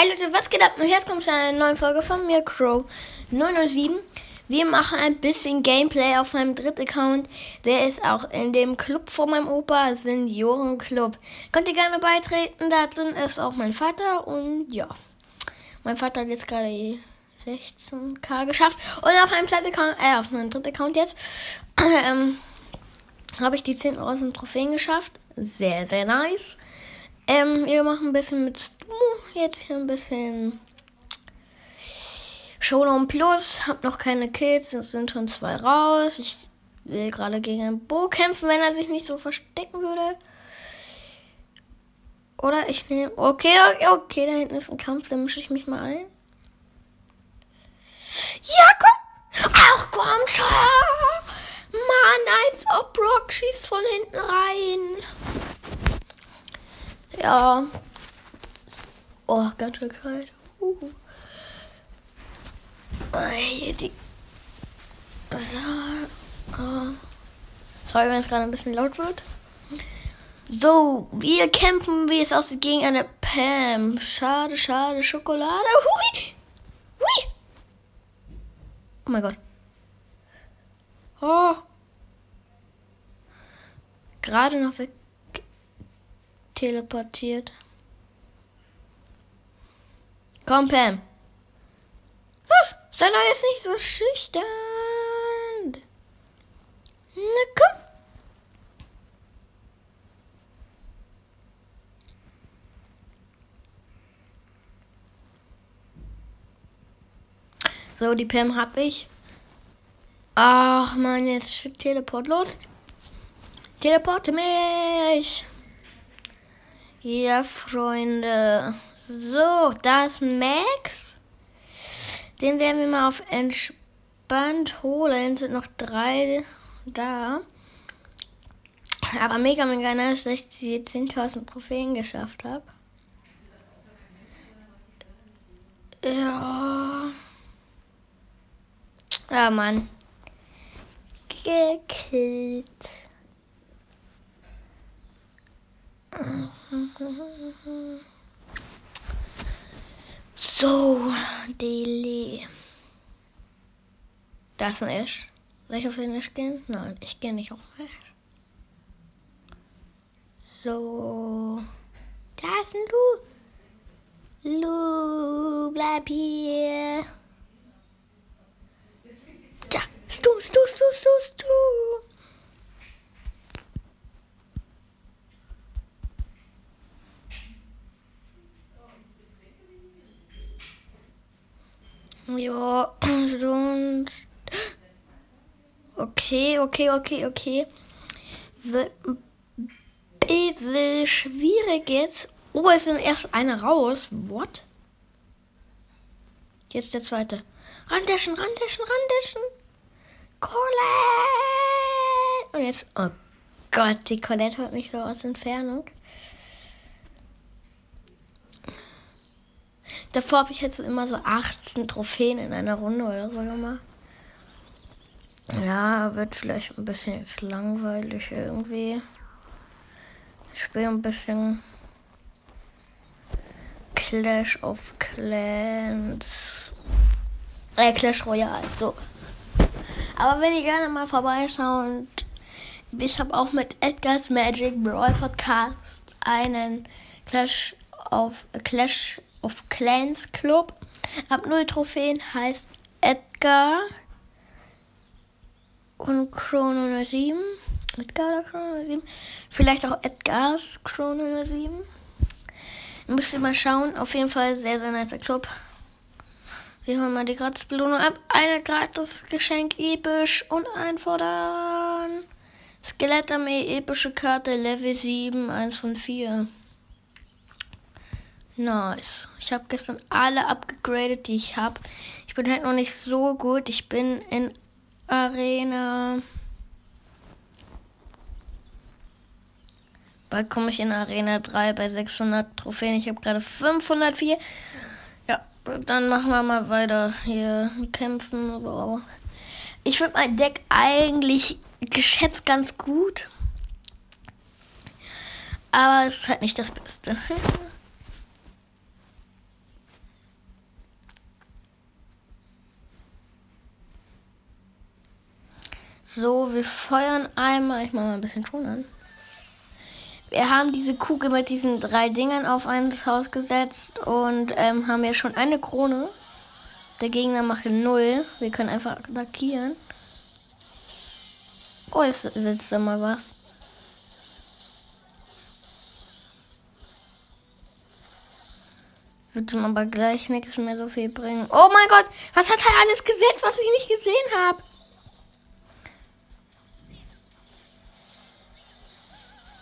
Hi Leute, was geht ab? Und jetzt kommt zu einer neuen Folge von mir, Crow 007. Wir machen ein bisschen Gameplay auf meinem dritten Account. Der ist auch in dem Club von meinem Opa, Seniorenclub. Könnt ihr gerne beitreten, da drin ist auch mein Vater und ja. Mein Vater hat jetzt gerade 16k geschafft. Und auf meinem zweiten Account, äh, auf meinem dritten Account jetzt, ähm, habe ich die 10.000 Trophäen geschafft. Sehr, sehr nice. Ähm, wir machen ein bisschen mit Stu. Jetzt hier ein bisschen Showdown Plus. Hab noch keine Kills. Es sind schon zwei raus. Ich will gerade gegen einen Bo kämpfen, wenn er sich nicht so verstecken würde. Oder ich nehme. Okay, okay, okay, da hinten ist ein Kampf. Da mische ich mich mal ein. Ja, komm! Ach komm schon! Mann, als ob Brock schießt von hinten rein. Ja. Oh, ganz schön kalt. Uh. Hier die. So. Oh. Sorry, wenn es gerade ein bisschen laut wird. So, wir kämpfen, wie es aussieht, gegen eine Pam. Schade, schade, Schokolade. Hui! Hui! Oh mein Gott. Oh. Gerade noch weg teleportiert. Komm, Pam. Was? Sei doch jetzt nicht so schüchtern. Na komm. So, die Pam hab ich. Ach man, jetzt schickt Teleport los. Teleporte mich. Ja, Freunde. So, da ist Max. Den werden wir mal auf entspannt holen. Sind noch drei da. Aber mega, mega nice, dass ich die 10.000 Trophäen geschafft habe. Ja. Ja, Mann. Gekillt. So, Deli. Da ist ein Ash. Soll ich auf den Ash gehen? Nein, ich gehe nicht auf den Ash. So. Da ist ein Lu. Lu, bleib hier. Da, Stu, Stu, Stu, Stu, Stu. Ja, sonst. Okay, okay, okay, okay. Wird ein bisschen schwierig jetzt. Oh, es sind erst eine raus. What? Jetzt der zweite. Randeschen, randeschen, randeschen. Colette! Und jetzt. Oh Gott, die Colette hört mich so aus Entfernung. Davor habe ich halt so immer so 18 Trophäen in einer Runde oder so gemacht. Ja, wird vielleicht ein bisschen jetzt langweilig irgendwie. Ich spiele ein bisschen Clash of Clans. Äh, Clash Royale, so. Aber wenn ihr gerne mal vorbeischaut, ich habe auch mit Edgar's Magic Brawl Podcast einen Clash of Clash of Clans Club. Hab null Trophäen, heißt Edgar und Chrono 07. Edgar oder Chrono 07. Vielleicht auch Edgars Chrono 07. Müsst ihr mal schauen. Auf jeden Fall sehr, sehr nicer Club. Wir holen mal die Gratisbelohnung ab. Eine gratis Geschenk episch und einfordern. Skelettarmee epische Karte Level 7, 1 von 4. Nice. Ich habe gestern alle abgegradet, die ich habe. Ich bin halt noch nicht so gut. Ich bin in Arena. Bald komme ich in Arena 3 bei 600 Trophäen. Ich habe gerade 504. Ja, dann machen wir mal weiter hier kämpfen. So. Ich finde mein Deck eigentlich geschätzt ganz gut. Aber es ist halt nicht das Beste. So, wir feuern einmal. Ich mache mal ein bisschen Ton an. Wir haben diese Kugel mit diesen drei Dingern auf ein Haus gesetzt und ähm, haben ja schon eine Krone. Der Gegner macht null. Wir können einfach attackieren. Oh, jetzt sitzt da mal was. Wird ihm aber gleich nichts mehr so viel bringen. Oh mein Gott, was hat er alles gesetzt, was ich nicht gesehen habe?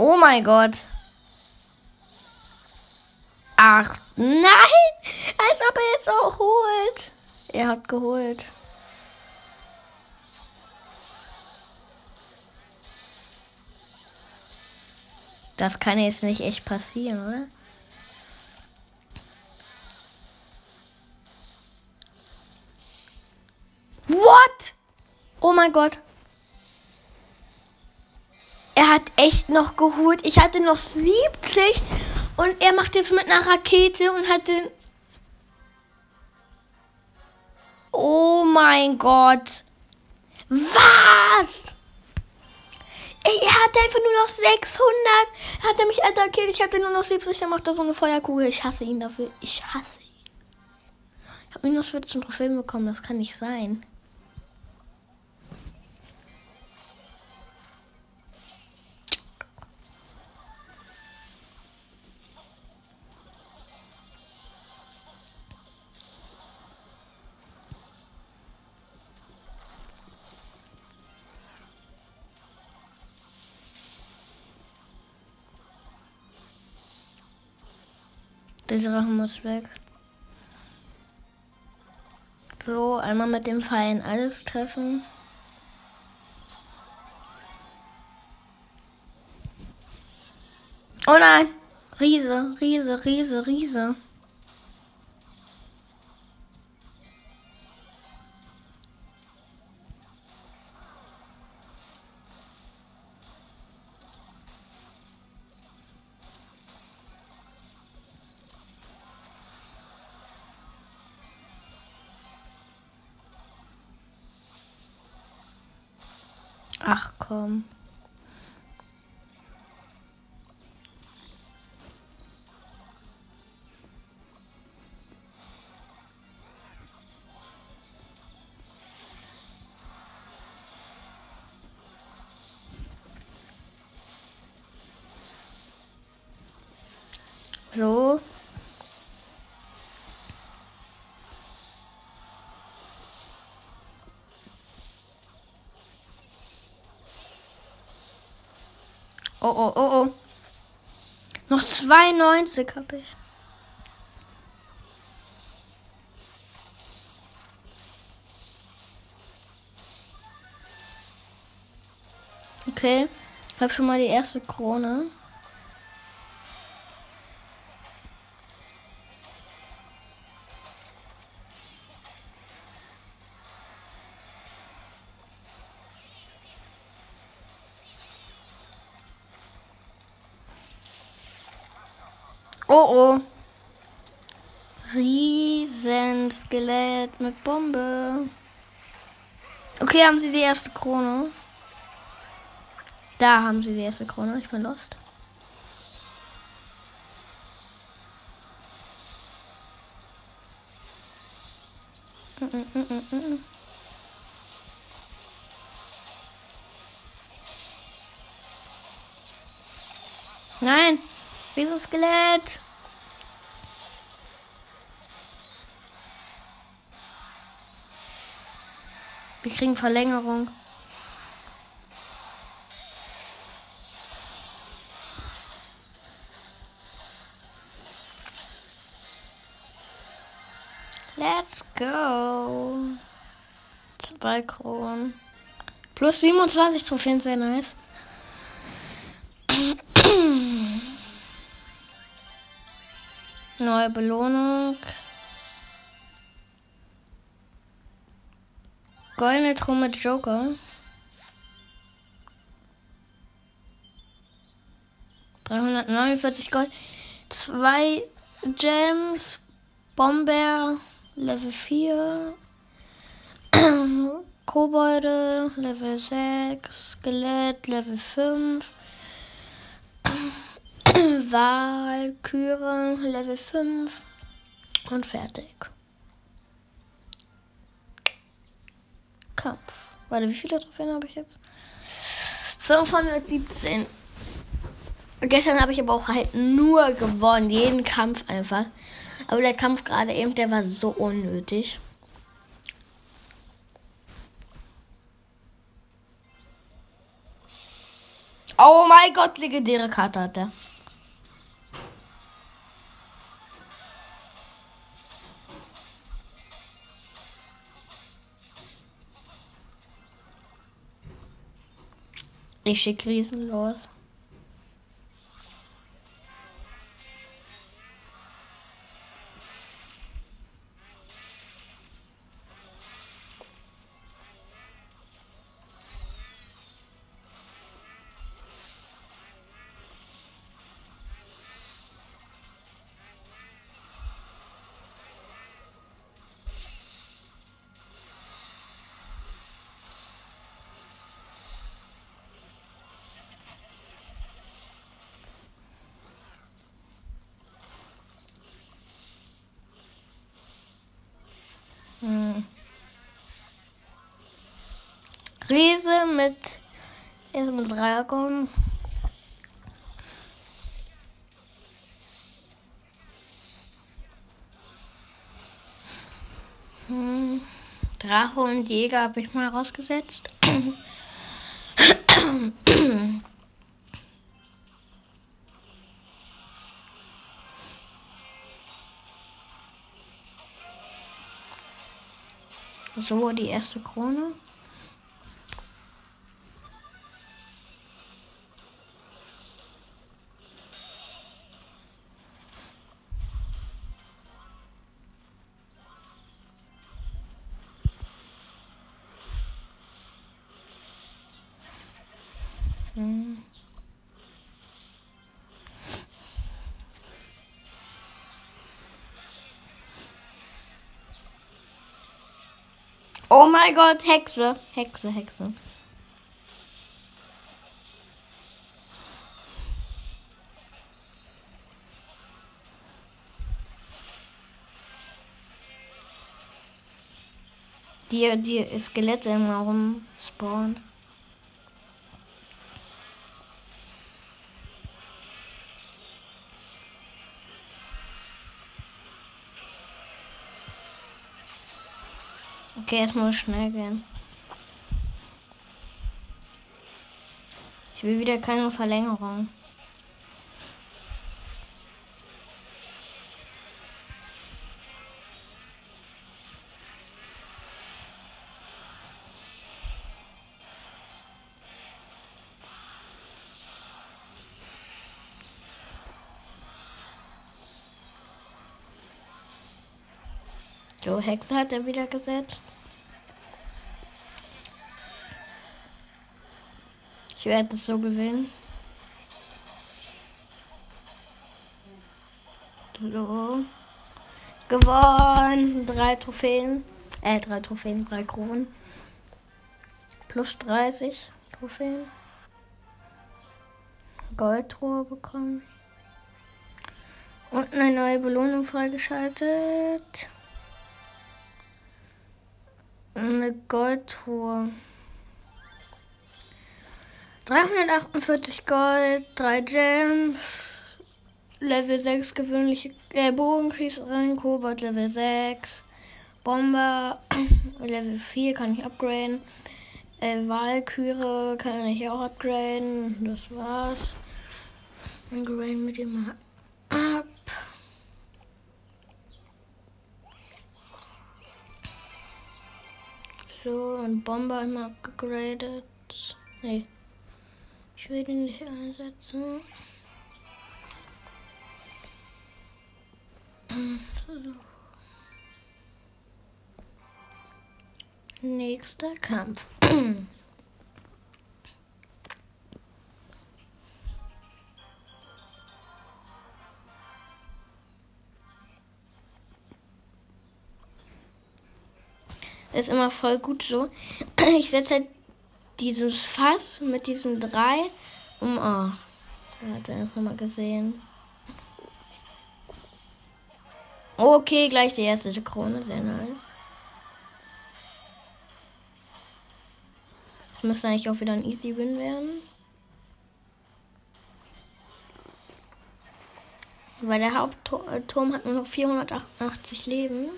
Oh mein Gott. Ach, nein! Als ob er jetzt auch holt. Er hat geholt. Das kann jetzt nicht echt passieren, oder? What? Oh mein Gott. Er hat echt noch geholt. Ich hatte noch 70 und er macht jetzt mit einer Rakete und hat den. Oh mein Gott. Was? Er hatte einfach nur noch 600. Hat er mich attackiert. Ich hatte nur noch 70. Er macht da so eine Feuerkugel. Ich hasse ihn dafür. Ich hasse ihn. Ich habe minus 14 Trophäen bekommen. Das kann nicht sein. Der Drachen muss weg. So, einmal mit dem Pfeilen alles treffen. Oh nein! Riese, Riese, Riese, Riese. Ach komm. Oh, oh, oh, oh. Noch 92 habe ich. Okay. Hab schon mal die erste Krone. Oh oh. Riesenskelett mit Bombe. Okay, haben sie die erste Krone. Da haben sie die erste Krone. Ich bin lost. Nein, Riesenskelett. Wir kriegen Verlängerung. Let's go. Zwei Kronen. Plus 27 Trophäen, sehr nice. Neue Belohnung. Goldene mit Joker. 349 Gold. Zwei Gems. Bomber. Level 4. Kobolde, Level 6, Skelett, Level 5, Walküre, Level 5 und fertig. Kampf. Warte, wie viele Trophäen habe ich jetzt? 517. Gestern habe ich aber auch halt nur gewonnen. Jeden Kampf einfach. Aber der Kampf gerade eben, der war so unnötig. Oh mein Gott, legendäre Karte hat er. Ich schicke Riese mit, mit Dragon. Hm. Drache und Jäger habe ich mal rausgesetzt. So, die erste Krone. Oh mein Gott, Hexe. Hexe, Hexe. Die, die Skelette immer rumspawnen. Okay, jetzt muss schnell gehen. Ich will wieder keine Verlängerung. So, Hexe hat er wieder gesetzt. Ich werde es so gewinnen. So. Gewonnen. Drei Trophäen. Äh, drei Trophäen, drei Kronen. Plus 30 Trophäen. Goldtruhe bekommen. Und eine neue Belohnung freigeschaltet. Eine Goldtruhe. 348 Gold, 3 Gems, Level 6 gewöhnliche äh, Bogenschießerin, Kobold Level 6, Bomber Level 4 kann ich upgraden, äh, Walküre kann ich auch upgraden, das war's. Dann graden wir die mal ab. So, und Bomber immer abgegradet. Nee. Ich will ihn nicht einsetzen. So. Nächster Kampf. Ist immer voll gut so. Ich setze halt dieses Fass mit diesen drei um. Oh, da hat er das nochmal gesehen. Okay, gleich die erste Krone. Sehr nice. Das müsste eigentlich auch wieder ein Easy Win werden. Weil der Hauptturm hat nur noch 488 Leben.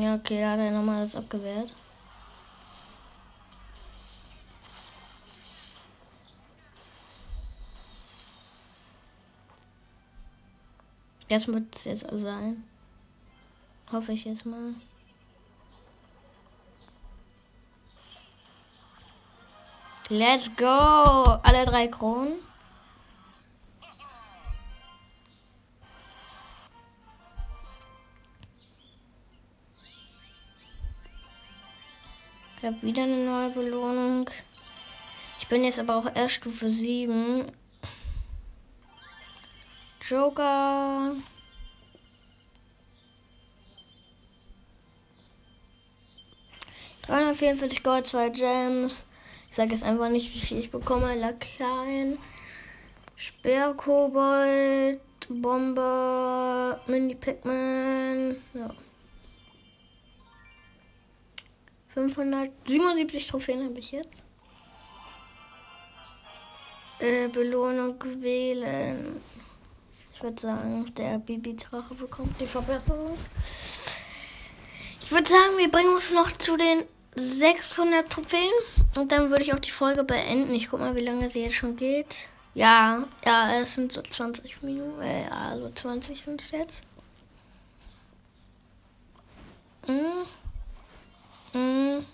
Ja, okay, da hat er nochmal alles abgewehrt. Das wird es jetzt sein. Hoffe ich jetzt mal. Let's go! Alle drei Kronen. Habe wieder eine neue Belohnung. Ich bin jetzt aber auch erst Stufe 7. Joker. Dreihundertvierundvierzig Gold, zwei Gems. Ich sage jetzt einfach nicht, wie viel ich bekomme. Lakaien, Sperrkobold, Bombe, Mini-Pac-Man. Ja. 577 Trophäen habe ich jetzt. Äh, Belohnung wählen. Ich würde sagen, der Bibi-Drache bekommt die Verbesserung. Ich würde sagen, wir bringen uns noch zu den 600 Trophäen. Und dann würde ich auch die Folge beenden. Ich guck mal, wie lange sie jetzt schon geht. Ja, ja, es sind so 20 Minuten. Äh, ja, so 20 sind es jetzt. Hm. So.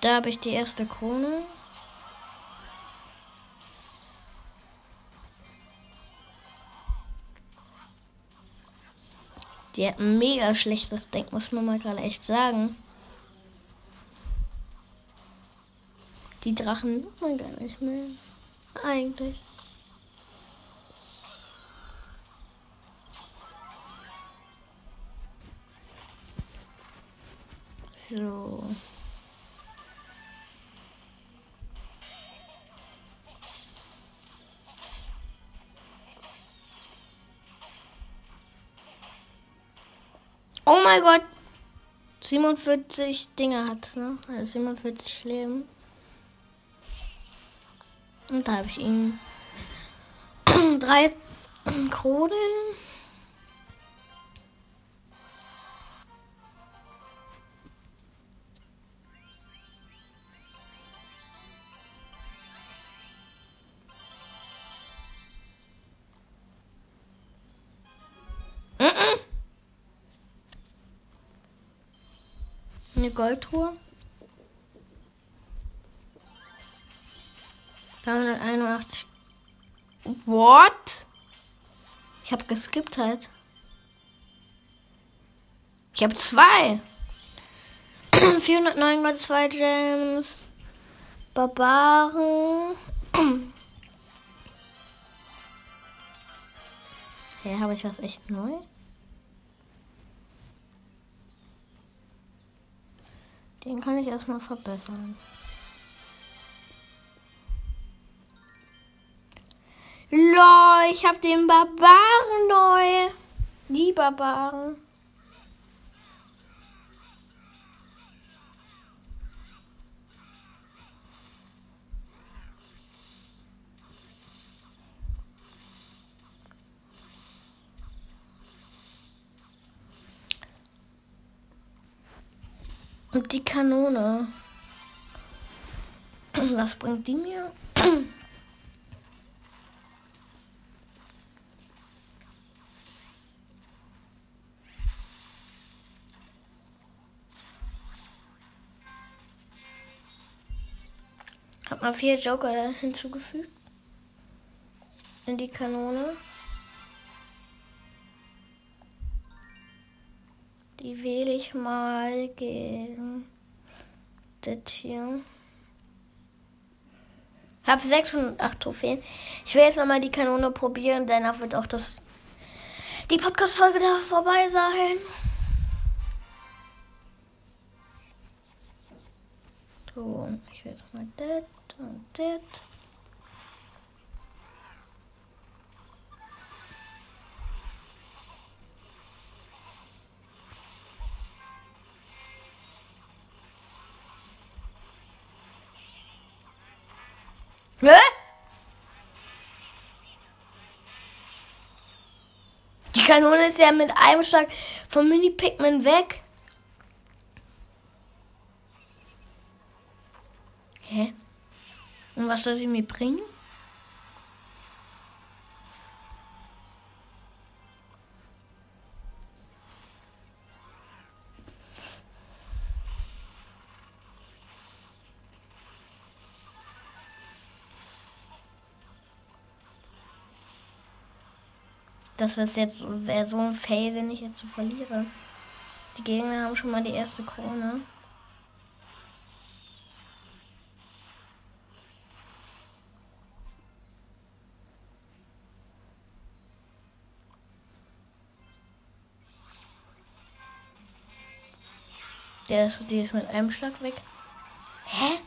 Da habe ich die erste Krone. Die hat ein mega schlechtes Deck, muss man mal gerade echt sagen. Die Drachen muss man gar nicht mehr. Eigentlich. So. Oh mein Gott. 47 Dinge hat's, ne? Also 47 Leben. Und da habe ich ihn. Drei Kronen. Eine Goldtruhe. 381. What? Ich habe geskippt halt. Ich habe zwei. 409 mal zwei Gems. Barbaren. Hey, habe ich was echt neu? Den kann ich erstmal verbessern. Lol, ich hab den Barbaren neu. Die Barbaren. Und die Kanone. Was bringt die mir? Hab mal vier Joker hinzugefügt. In die Kanone. Ich mal gegen das hier. Hab 608 Trophäen. Ich will jetzt nochmal die Kanone probieren, danach wird auch das die Podcast-Folge da vorbei sein. So, ich will jetzt mal das und das. Hä? Die Kanone ist ja mit einem Schlag vom Mini-Pikmin weg. Hä? Und was soll sie mir bringen? Das ist jetzt wäre so ein Fail, wenn ich jetzt so verliere. Die Gegner haben schon mal die erste Krone. Der ist, die ist mit einem Schlag weg. Hä?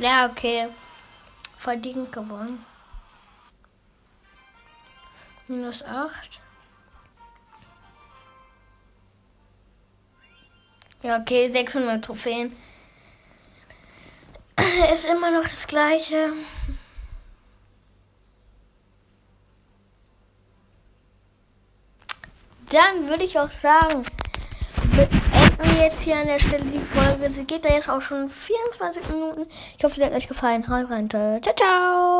Ja, okay. Verdient gewonnen. Minus 8. Ja, okay, 600 Trophäen. Ist immer noch das gleiche. Dann würde ich auch sagen, wir jetzt hier an der Stelle die Folge. Sie geht da jetzt auch schon 24 Minuten. Ich hoffe, sie hat euch gefallen. Haut rein. Ciao, ciao.